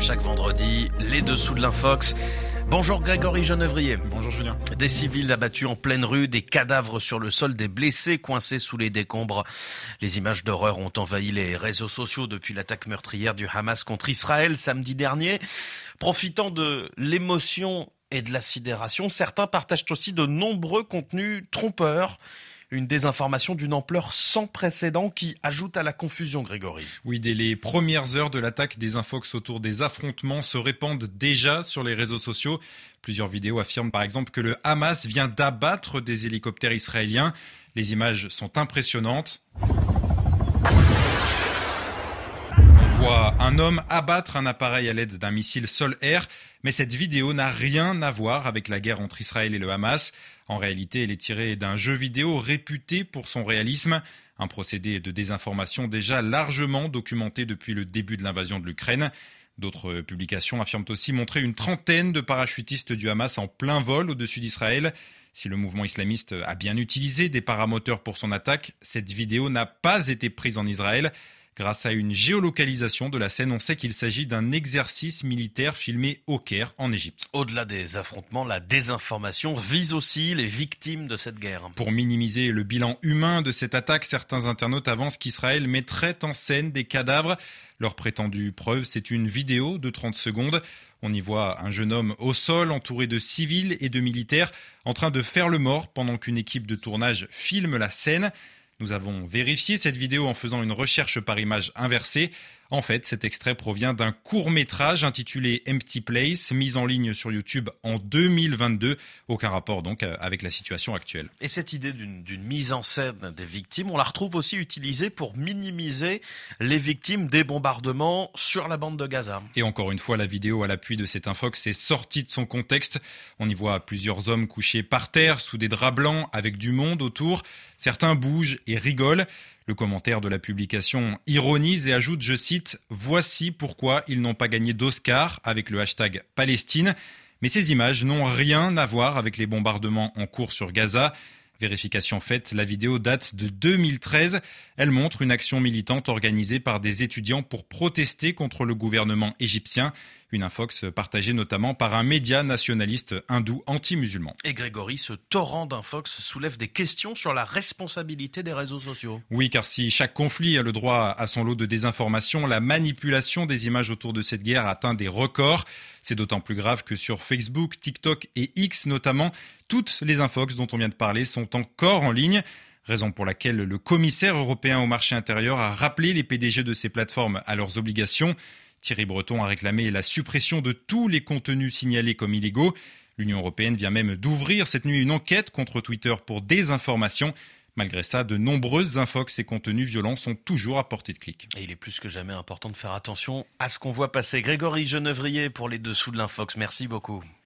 comme chaque vendredi, les dessous de l'infox. Bonjour Grégory Jeunevrier. Bonjour Julien. Des civils abattus en pleine rue, des cadavres sur le sol, des blessés coincés sous les décombres. Les images d'horreur ont envahi les réseaux sociaux depuis l'attaque meurtrière du Hamas contre Israël samedi dernier. Profitant de l'émotion et de la sidération, certains partagent aussi de nombreux contenus trompeurs une désinformation d'une ampleur sans précédent qui ajoute à la confusion, Grégory. Oui, dès les premières heures de l'attaque, des infox autour des affrontements se répandent déjà sur les réseaux sociaux. Plusieurs vidéos affirment par exemple que le Hamas vient d'abattre des hélicoptères israéliens. Les images sont impressionnantes. Un homme abattre un appareil à l'aide d'un missile sol-air, mais cette vidéo n'a rien à voir avec la guerre entre Israël et le Hamas. En réalité, elle est tirée d'un jeu vidéo réputé pour son réalisme, un procédé de désinformation déjà largement documenté depuis le début de l'invasion de l'Ukraine. D'autres publications affirment aussi montrer une trentaine de parachutistes du Hamas en plein vol au-dessus d'Israël. Si le mouvement islamiste a bien utilisé des paramoteurs pour son attaque, cette vidéo n'a pas été prise en Israël. Grâce à une géolocalisation de la scène, on sait qu'il s'agit d'un exercice militaire filmé au Caire, en Égypte. Au-delà des affrontements, la désinformation vise aussi les victimes de cette guerre. Pour minimiser le bilan humain de cette attaque, certains internautes avancent qu'Israël mettrait en scène des cadavres. Leur prétendue preuve, c'est une vidéo de 30 secondes. On y voit un jeune homme au sol, entouré de civils et de militaires, en train de faire le mort pendant qu'une équipe de tournage filme la scène. Nous avons vérifié cette vidéo en faisant une recherche par image inversée. En fait, cet extrait provient d'un court métrage intitulé Empty Place, mis en ligne sur YouTube en 2022. Aucun rapport donc euh, avec la situation actuelle. Et cette idée d'une mise en scène des victimes, on la retrouve aussi utilisée pour minimiser les victimes des bombardements sur la bande de Gaza. Et encore une fois, la vidéo à l'appui de cet infox est sortie de son contexte. On y voit plusieurs hommes couchés par terre sous des draps blancs avec du monde autour. Certains bougent et rigolent. Le commentaire de la publication ironise et ajoute, je cite, Voici pourquoi ils n'ont pas gagné d'Oscar avec le hashtag Palestine. Mais ces images n'ont rien à voir avec les bombardements en cours sur Gaza. Vérification faite, la vidéo date de 2013. Elle montre une action militante organisée par des étudiants pour protester contre le gouvernement égyptien. Une infox partagée notamment par un média nationaliste hindou anti-musulman. Et Grégory, ce torrent d'infox soulève des questions sur la responsabilité des réseaux sociaux. Oui, car si chaque conflit a le droit à son lot de désinformation, la manipulation des images autour de cette guerre atteint des records. C'est d'autant plus grave que sur Facebook, TikTok et X notamment, toutes les infox dont on vient de parler sont encore en ligne. Raison pour laquelle le commissaire européen au marché intérieur a rappelé les PDG de ces plateformes à leurs obligations. Thierry Breton a réclamé la suppression de tous les contenus signalés comme illégaux. L'Union européenne vient même d'ouvrir cette nuit une enquête contre Twitter pour désinformation. Malgré ça, de nombreuses infox et contenus violents sont toujours à portée de clic. Il est plus que jamais important de faire attention à ce qu'on voit passer. Grégory Genevrier pour les dessous de l'infox. Merci beaucoup.